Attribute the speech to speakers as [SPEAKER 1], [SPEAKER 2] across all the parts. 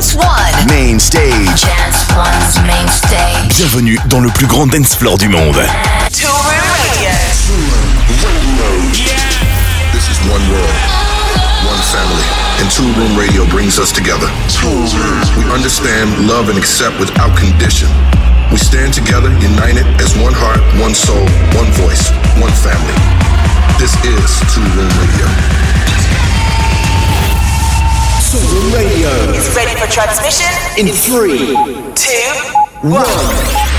[SPEAKER 1] Dance One.
[SPEAKER 2] Main stage.
[SPEAKER 1] Dance One's main stage.
[SPEAKER 2] Bienvenue dans le plus grand dance floor du monde.
[SPEAKER 1] Toolroom Radio.
[SPEAKER 3] This is one world, one family, and Toolroom Radio brings us together. We understand, love, and accept without condition. We stand together, united as one heart, one soul, one voice, one family. This is Two Room Radio.
[SPEAKER 4] Radio
[SPEAKER 1] Is ready for transmission?
[SPEAKER 4] in three,
[SPEAKER 1] Two.
[SPEAKER 4] one.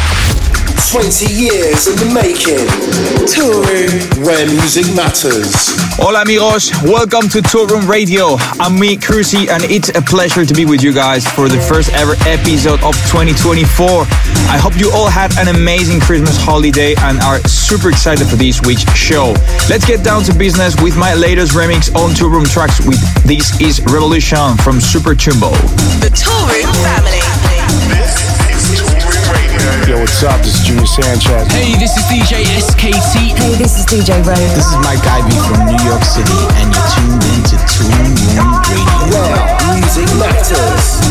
[SPEAKER 5] Hola amigos, welcome to Toolroom Radio. I'm me, Cruzy, and it's a pleasure to be with you guys for the first ever episode of 2024. I hope you all had an amazing Christmas holiday and are super excited for this week's show. Let's get down to business with my latest remix on Toolroom tracks with This Is Revolution from Super Chumbo.
[SPEAKER 1] The Toolroom family.
[SPEAKER 6] Yo, what's up? This is Junior Sanchez.
[SPEAKER 7] Hey, this is DJ SKT.
[SPEAKER 8] Hey, this is DJ Rose.
[SPEAKER 7] This is Mike Ivy from New York City, and you're tuned into Tune Room Radio.
[SPEAKER 4] Where music matters.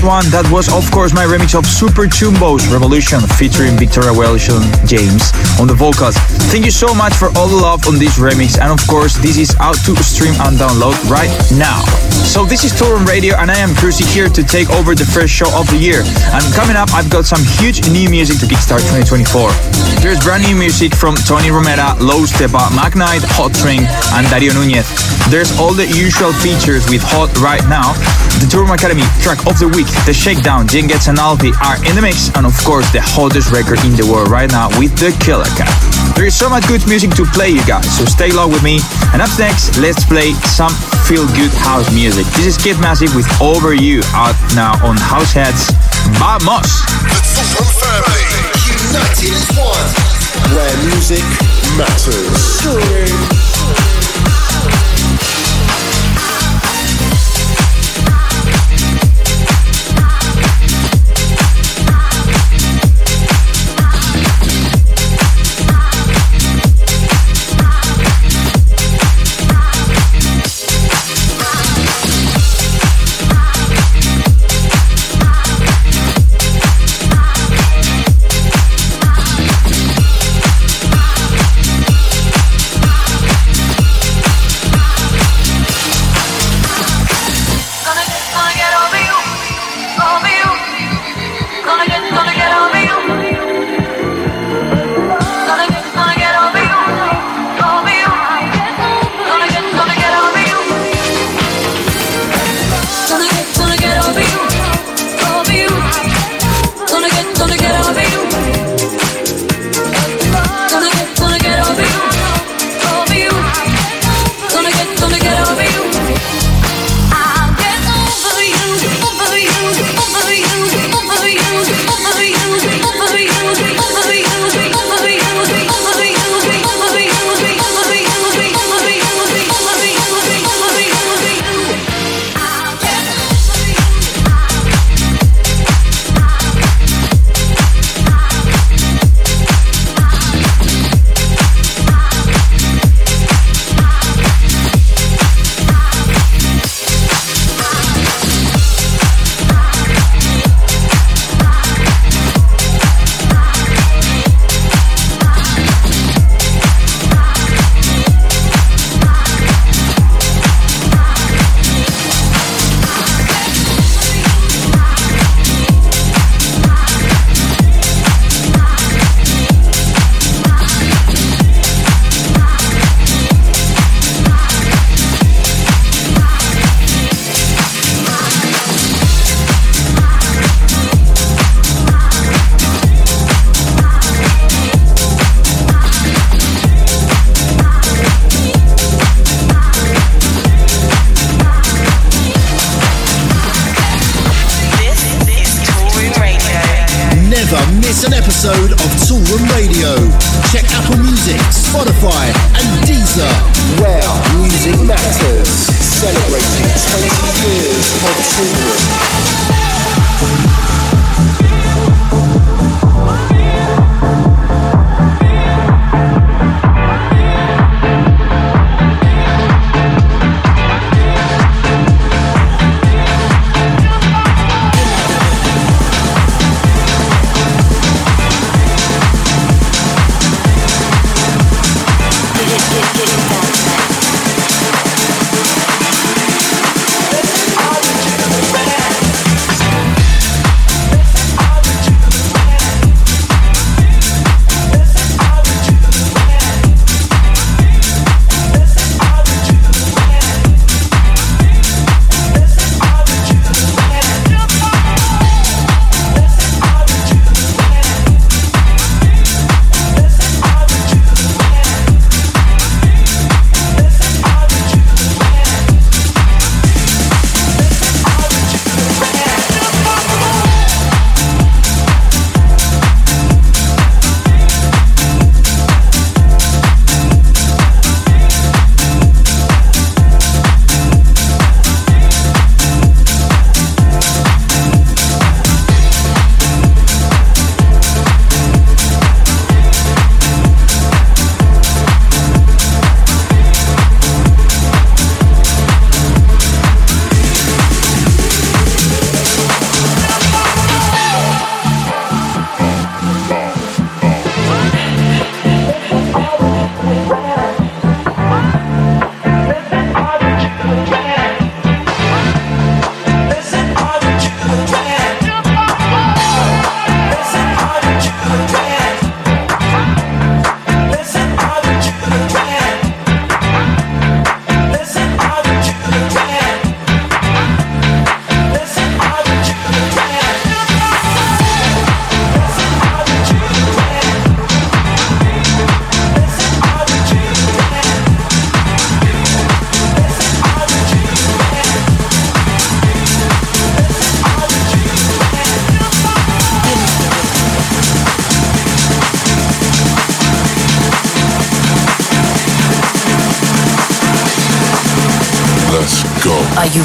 [SPEAKER 5] That one. That was, of course, my remix of Super Chumbo's Revolution featuring Victoria Welsh and James on the vocals. Thank you so much for all the love on this remix. And of course, this is out to stream and download right now. So this is Toolroom Radio and I am Cruzy here to take over the first show of the year. And coming up, I've got some huge new music to kickstart 2024. There's brand new music from Tony Romera, Low Steppa, Magnite, Hot and Dario Nunez. There's all the usual features with Hot right now. The Toolroom Academy track of the week, The Shakedown, Gets and are in the mix, and of course the hottest record in the world right now with The Killer Cat. There is so much good music to play, you guys, so stay long with me. And up next, let's play some feel-good house music. This is Kid Massive with Over You, out now on Househeads. Vamos!
[SPEAKER 3] The family.
[SPEAKER 4] United as one. Where music matters. Touring.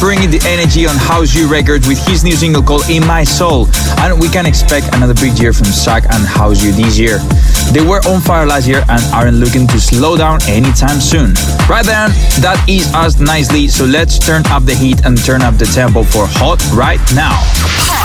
[SPEAKER 5] Bringing the energy on House You Records with his new single called In My Soul. And we can expect another big year from Zach and House this year. They were on fire last year and aren't looking to slow down anytime soon. Right then, that is us nicely, so let's turn up the heat and turn up the tempo for Hot Right Now.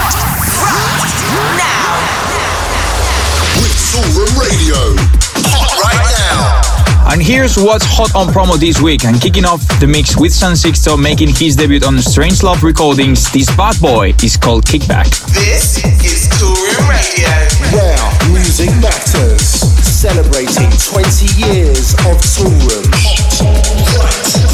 [SPEAKER 5] And here's what's hot on promo this week. And kicking off the mix with San Sixto making his debut on Strange Love Recordings, this bad boy is called Kickback.
[SPEAKER 1] This is Toolroom Radio.
[SPEAKER 4] Where music matters. Celebrating 20 years of Toolroom. Hot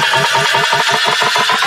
[SPEAKER 9] そうそうそうそう
[SPEAKER 1] そうそ
[SPEAKER 5] う。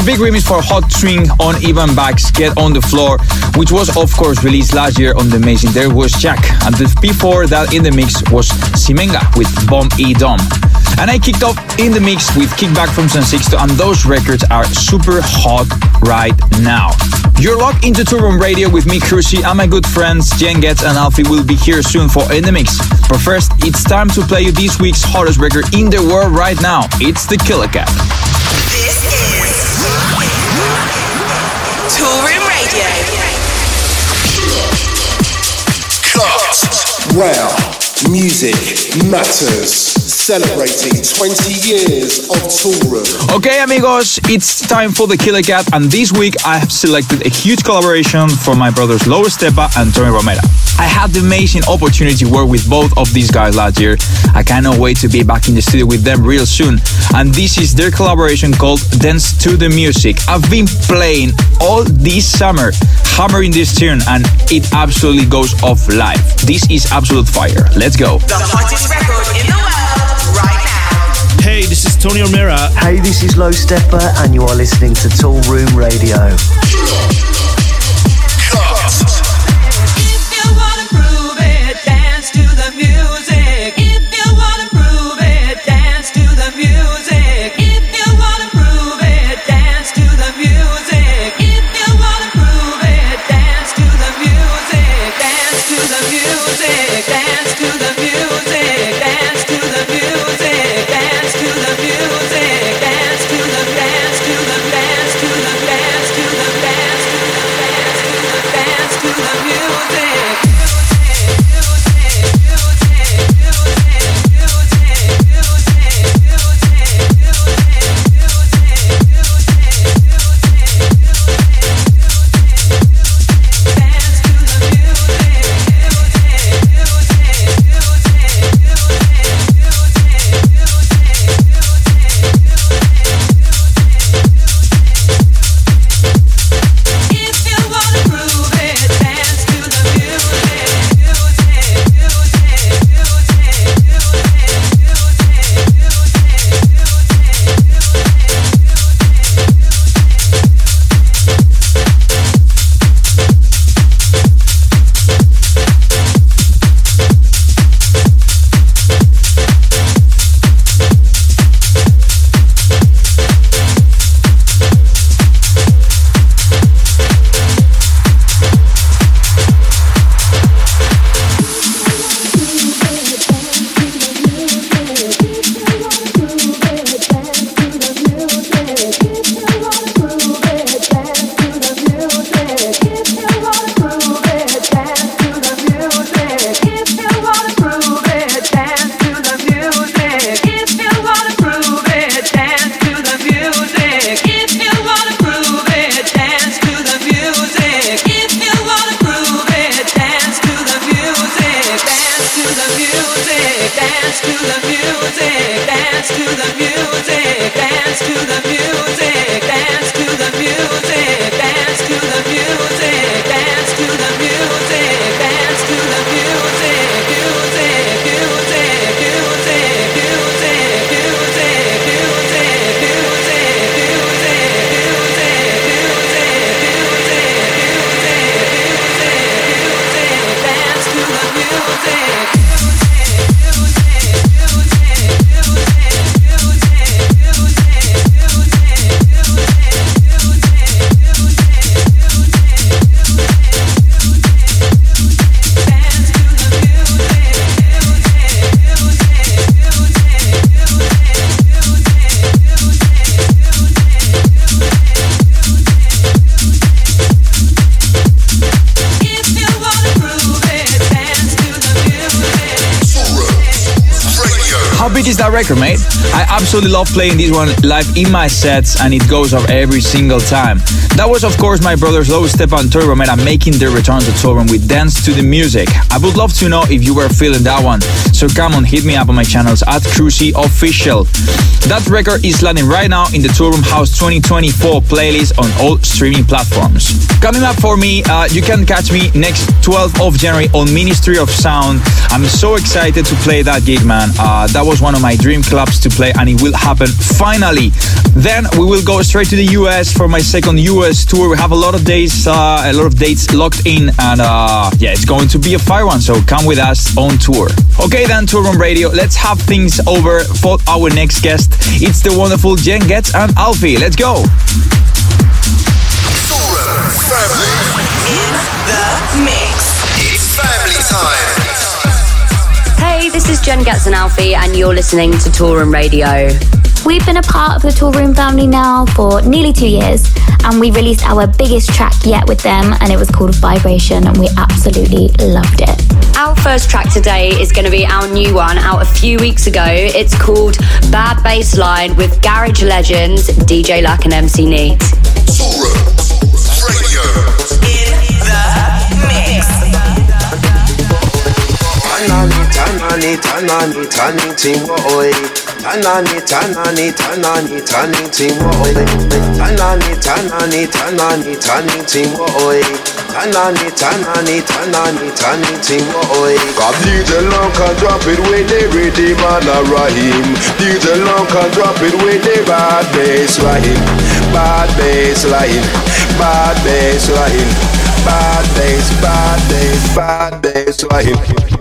[SPEAKER 5] A big remix for Hot Swing on Ivan Back's Get on the Floor, which was of course released last year on the amazing There Was Jack. And before that in the mix was Simenga with Bomb E Dom. And I kicked off in the mix with Kickback from San Sixto, and those records are super hot right now. You're locked into Toolroom Radio with me, Cruzy, and my good friends Jen Getz and Alfie will be here soon for In the Mix. But first, it's time to play you this week's hottest record in the world right now. It's the Killer Cat.
[SPEAKER 10] Cut. Wow. Music matters celebrating 20 years of Toolroom.
[SPEAKER 5] Okay, amigos, it's time for the Killer Cat, and this week I have selected a huge collaboration from my brothers Low Steppa and Tony Romera. I had the amazing opportunity to work with both of these guys last year. I cannot wait to be back in the studio with them real soon. And this is their collaboration called Dance to the Music. I've been playing all this summer, hammering this tune, and it absolutely goes off live. This is absolute fire. Let's go.
[SPEAKER 1] The hottest record in the world right now.
[SPEAKER 11] Hey, this is Tony Romera.
[SPEAKER 12] Hey, this is Low Steppa, and you are listening to Tool Room Radio.
[SPEAKER 5] Absolutely love playing this one live in my sets and it goes off every single time. That was, of course, my brothers Low Steppa and Tony Romera making their return to Tour with Dance to the Music. I would love to know if you were feeling that one. So come on, hit me up on my channels at Cruzy Official. That record is landing right now in the Toolroom House 2024 playlist on all streaming platforms. Coming up for me, uh, you can catch me next 12th of January on Ministry of Sound. I'm so excited to play that gig, man. Uh, that was one one of my dream clubs to play, and it will happen finally. Then we will go straight to the US for my second US tour. We have a lot of days, uh, a lot of dates locked in, and uh, yeah, it's going to be a fire one. So come with us on tour. Okay, then Toolroom Radio. Let's have things over for our next guest. It's the wonderful Jen Getz and Alfie. Let's go.
[SPEAKER 10] Family.
[SPEAKER 1] In the mix.
[SPEAKER 10] It's family time.
[SPEAKER 11] Hey, this is Jen Getz and Alfie, and you're listening to Toolroom Radio.
[SPEAKER 13] We've been a part of the Toolroom family now for nearly two years, and we released our biggest track yet with them, and it was called Vibration, and we absolutely loved it.
[SPEAKER 11] Our first track today is going to be our new one out a few weeks ago. It's called Bad Bassline with Garage Legends, DJ Luck, and MC Neat.
[SPEAKER 14] Tanani, tanani, tanani, oi. Tanani, tanani, tanani, tani timbo oi. Tanani, tanani, tanani, tani timbo oi. Tanani, tanani, tanani, tani timbo oi.
[SPEAKER 15] Come Long can drop it with the rhythm and a rhyme. DJ Long can drop it with the bad bass line. Bad bass line. Bad bass line. Bad bass, bad bass, bad bass line.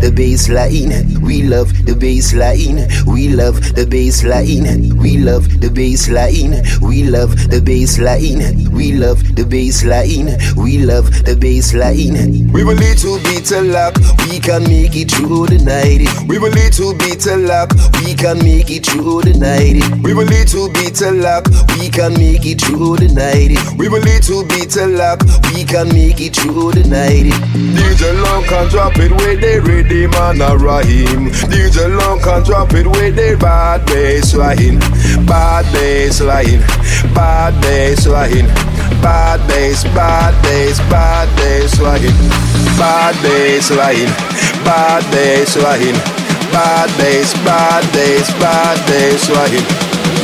[SPEAKER 16] The bass line. We love the bass line. We love the bass line. We love the bass line. We love the bass line. We love the bass line. We love the bass line.
[SPEAKER 15] With a little bit of luck,
[SPEAKER 16] We can make it through the night.
[SPEAKER 15] with a little bit of luck,
[SPEAKER 16] We can make it through the night.
[SPEAKER 15] with a little bit of luck,
[SPEAKER 16] We can make it through the night.
[SPEAKER 15] with a little bit of luck.
[SPEAKER 16] We can make it through the night.
[SPEAKER 15] DJ Long can drop it with the rhythm and rhyme. DJ Long can drop it with the bad bass line. Bad bass line. Bad bass line. Bad bass, bad bass, bad bass line. Bad bass line. Bad bass line. Bad bass, bad bass, bad bass line.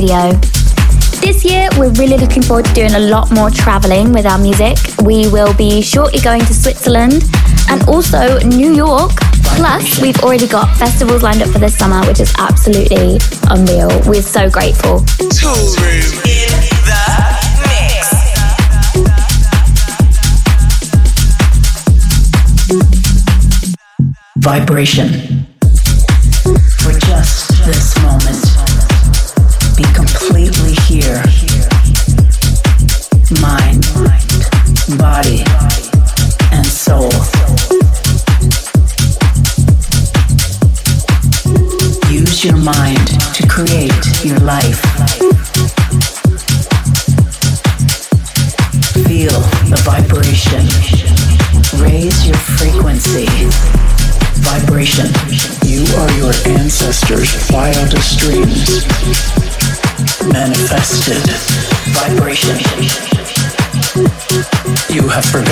[SPEAKER 10] Radio.
[SPEAKER 13] This year, we're really looking forward to doing a lot more traveling with our music. We will be shortly going to Switzerland and also New York. Plus, we've already got festivals lined up for this summer, which is absolutely unreal. We're so grateful.
[SPEAKER 17] Vibration.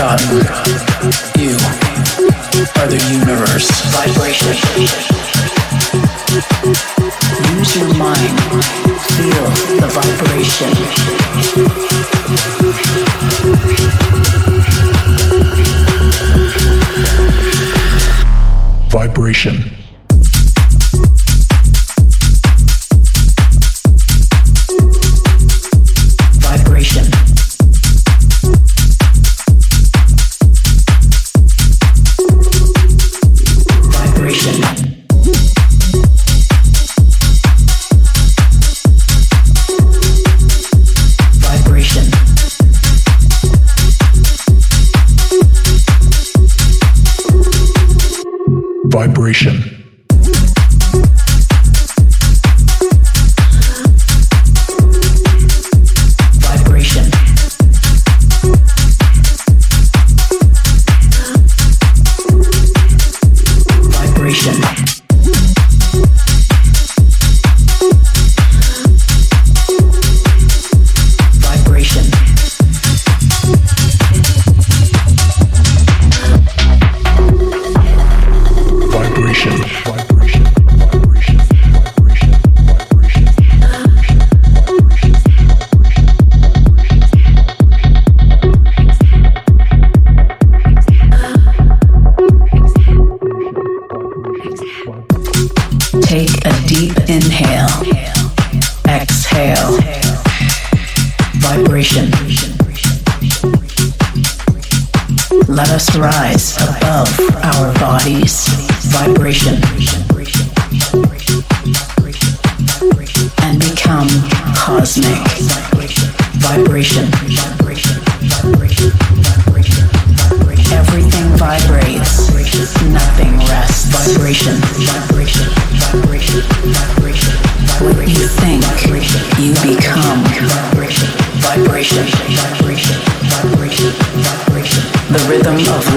[SPEAKER 17] You. You are the universe. Vibration. Use your mind. Feel the vibration.
[SPEAKER 18] Vibration. liberation.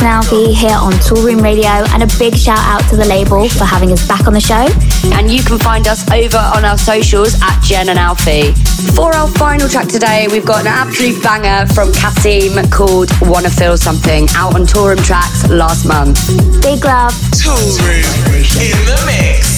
[SPEAKER 13] here on Toolroom Radio, and a big shout out to the label for having us back on the show.
[SPEAKER 11] And you can find us over on our socials at Jen and Alfie. For our final track today, we've got an absolute banger from Kasim called Wanna Feel Something, out on Toolroom Tracks last month.
[SPEAKER 13] Big love.
[SPEAKER 19] Toolroom in the mix.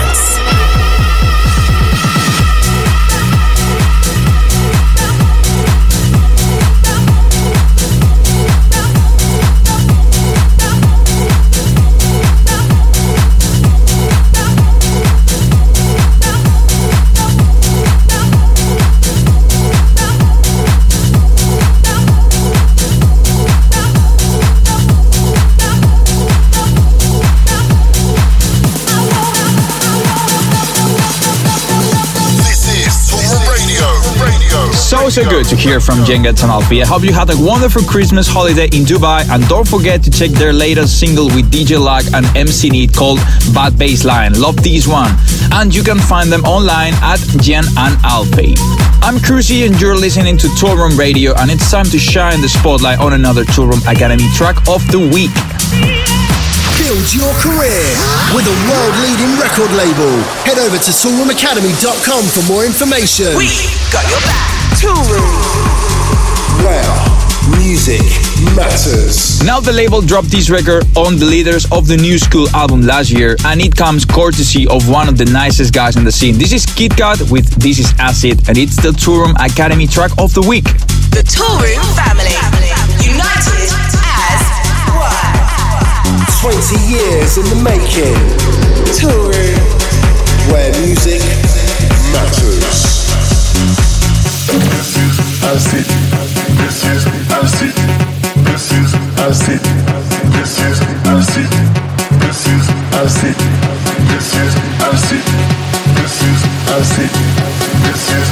[SPEAKER 18] Dance.
[SPEAKER 5] So good to hear from Jen and Alfie. I hope you had a wonderful Christmas holiday in Dubai and don't forget to check their latest single with DJ Lag and MC Need called Bad Baseline. Love this one. And you can find them online at Jen and Alfie. I'm Cruzy and you're listening to Toolroom Radio and it's time to shine the spotlight on another Toolroom Academy track of the week.
[SPEAKER 4] Build your career with a world leading record label. Head over to toolroomacademy.com for more information.
[SPEAKER 1] We got your back.
[SPEAKER 4] Where music matters.
[SPEAKER 5] Now the label dropped this record on the Leaders of the New School album last year, and it comes courtesy of one of the nicest guys in the scene. This is KitKat with This Is Acid, and it's the Toolroom Academy track of the week.
[SPEAKER 1] The Toolroom family, united as
[SPEAKER 4] one. 20 years in the making. Toolroom, where music matters.
[SPEAKER 20] This is acid. This is acid. This is acid. This is acid. This is. This is acid. This is.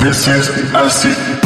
[SPEAKER 20] This
[SPEAKER 5] is a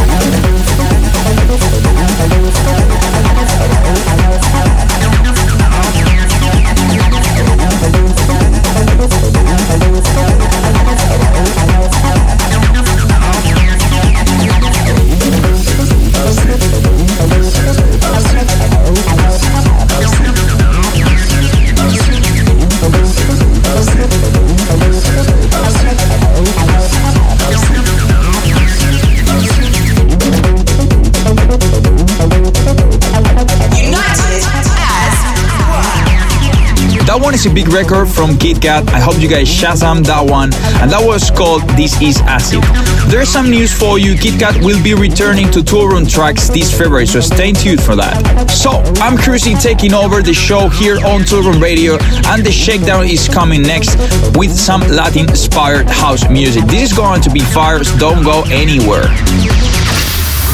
[SPEAKER 5] big record from KitKat. I hope you guys Shazam that one. And that was called This Is Acid. There's some news for you. KitKat will be returning to Toolroom tracks this February, so stay tuned for that. So, I'm Cruzy taking over the show here on Toolroom Radio, and the shakedown is coming next with some Latin inspired house music. This is going to be fire, so don't go anywhere.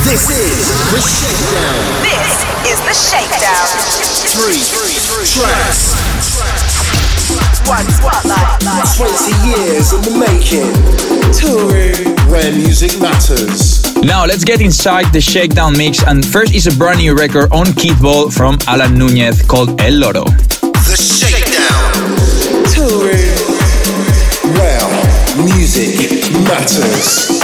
[SPEAKER 4] This is the shakedown.
[SPEAKER 1] This is the shakedown.
[SPEAKER 4] Three. tracks. 20 years
[SPEAKER 5] Now let's get inside the Shakedown mix and first is a brand new record on Kittball from Alan Nunez called El Loro.
[SPEAKER 4] The Shakedown. Toolroom where music matters.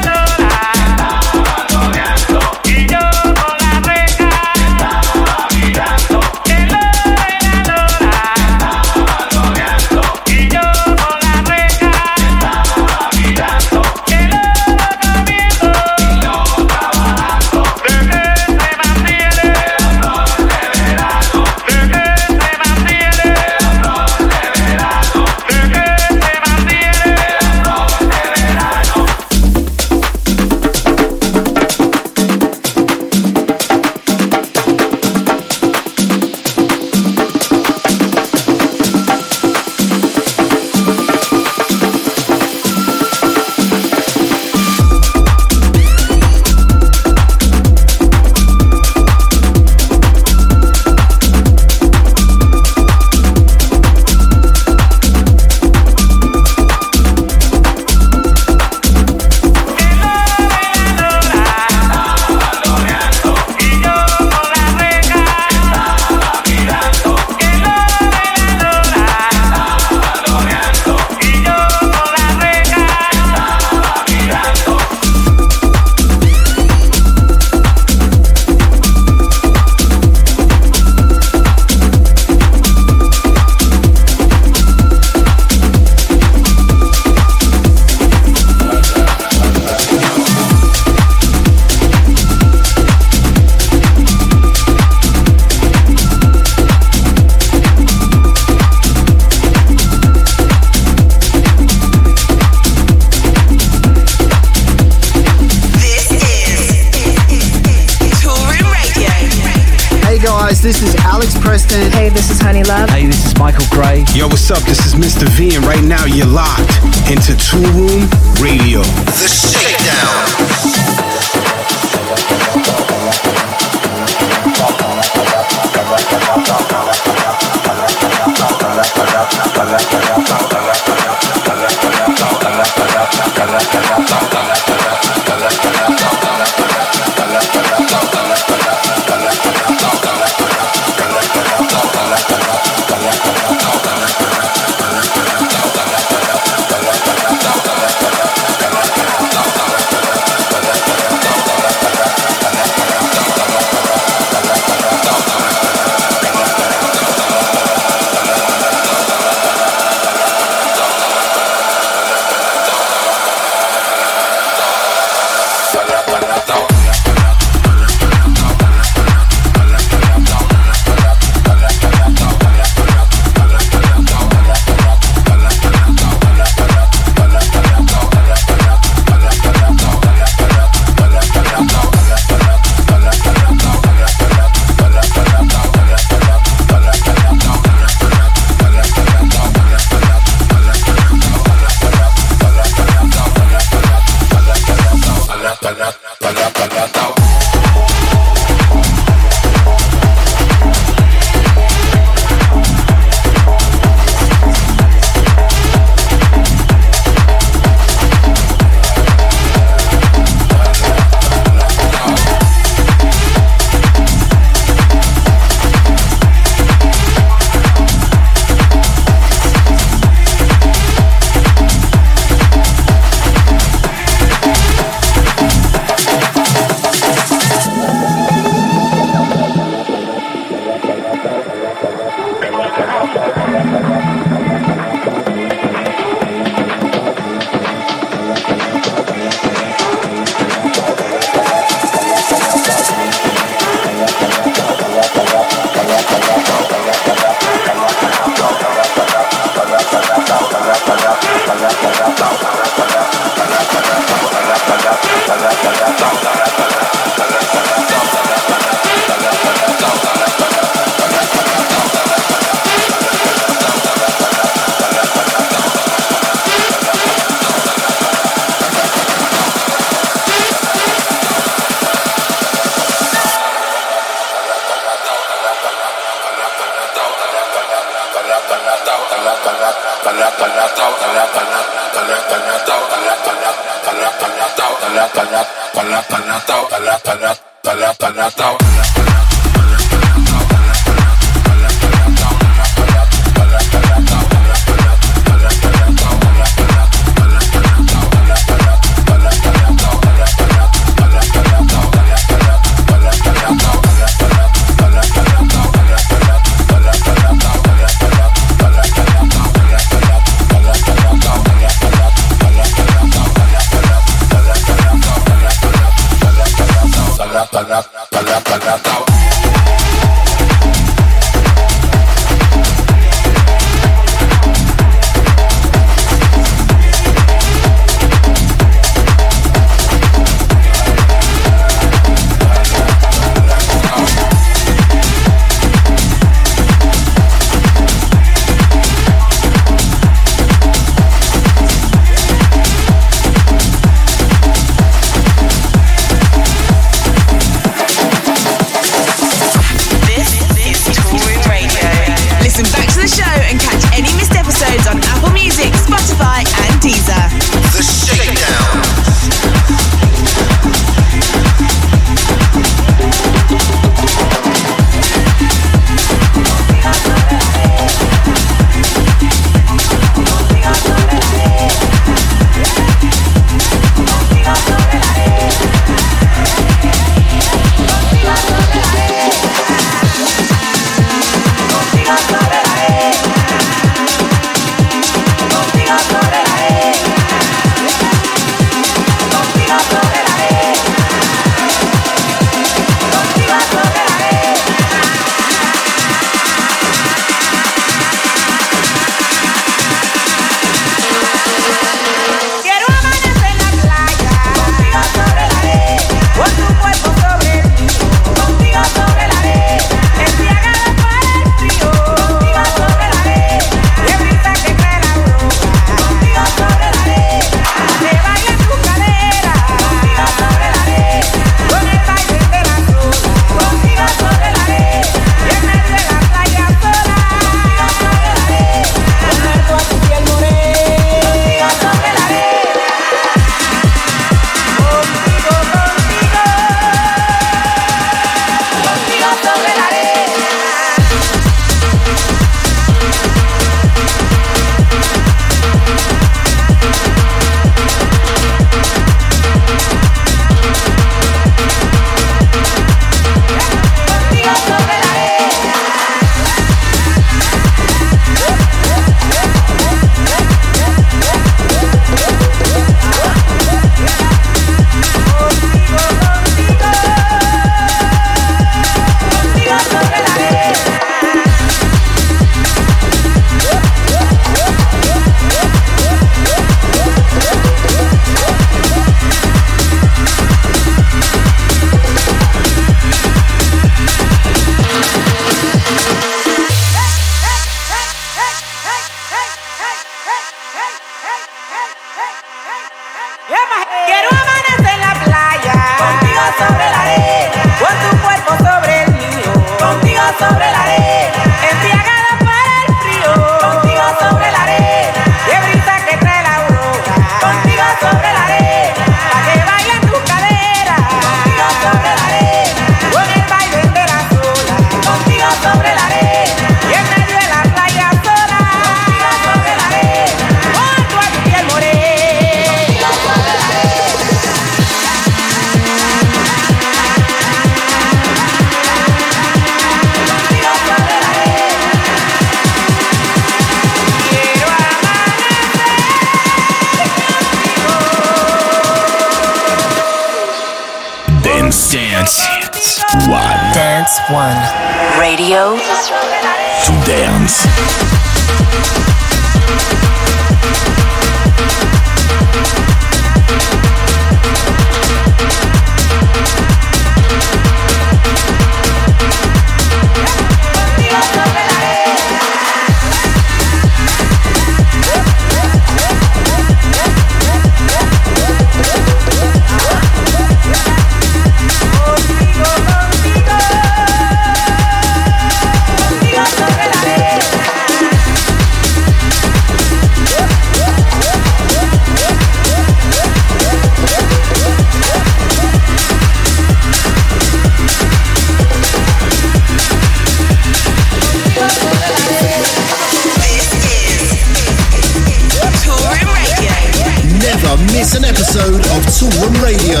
[SPEAKER 4] Of Radio.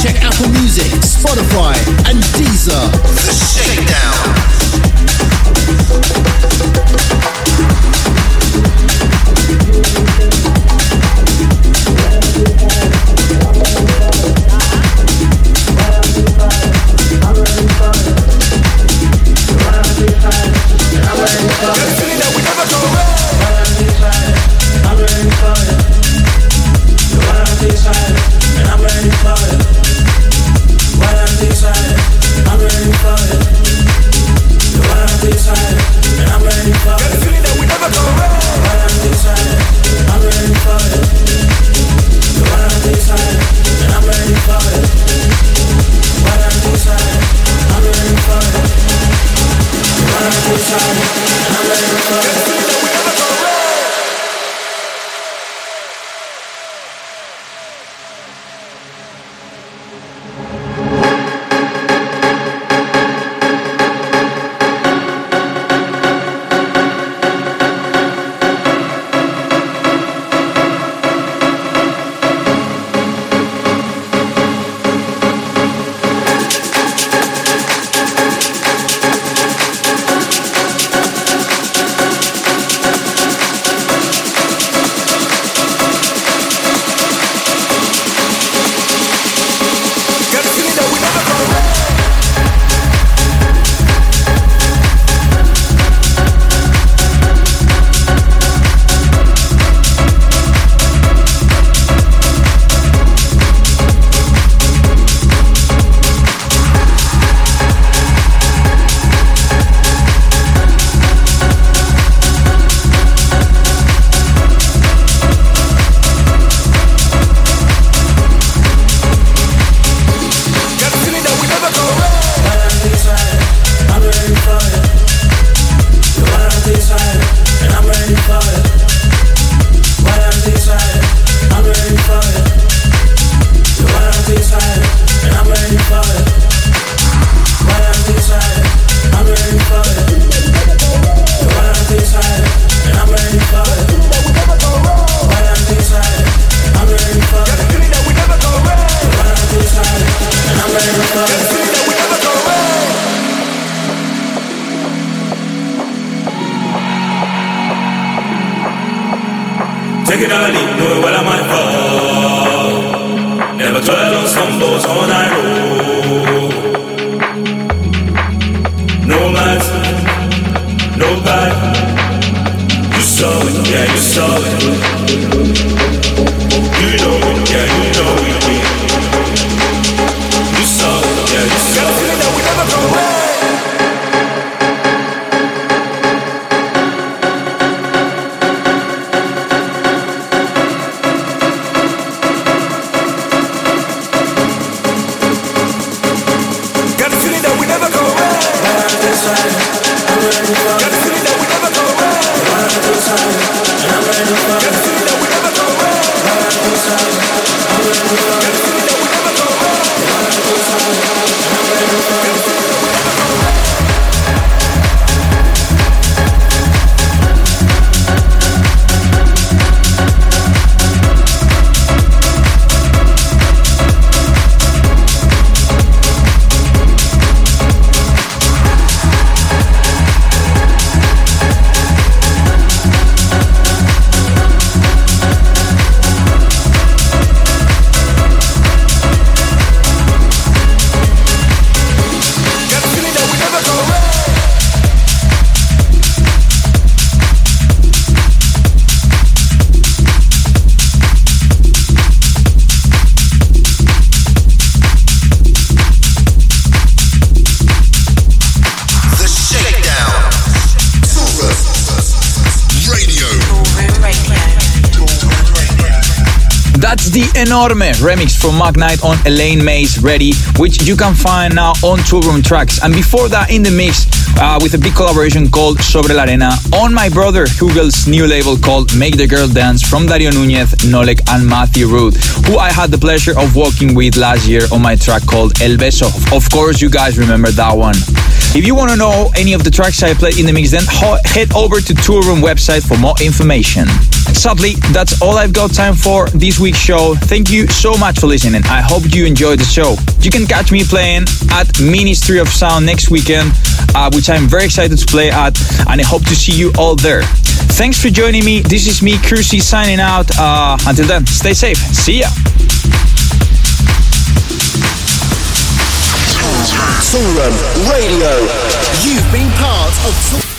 [SPEAKER 4] Check Apple Music, Spotify, and Deezer.
[SPEAKER 10] The.
[SPEAKER 5] Enorme remix from Magnite on Elaine May's Ready, which you can find now on Toolroom Tracks. And before that, in the mix, uh, with a big collaboration called Sobre la Arena on my brother Hugel's new label called Make the Girl Dance from Dario Nunez, Nolek, and Matthew Root, who I had the pleasure of working with last year on my track called El Beso. Of course, you guys remember that one. If you want to know any of the tracks I played in the mix, then head over to Toolroom website for more information. Sadly, that's all I've got time for this week's show. Thank you so much for listening. I hope you enjoyed the show. You can catch me playing at Ministry of Sound next weekend, uh, which I'm very excited to play at, and I hope to see you all there. Thanks for joining me. This is me, Cruzy, signing out. Uh, until then, stay safe. See ya.
[SPEAKER 4] Toolroom Radio. You've been part of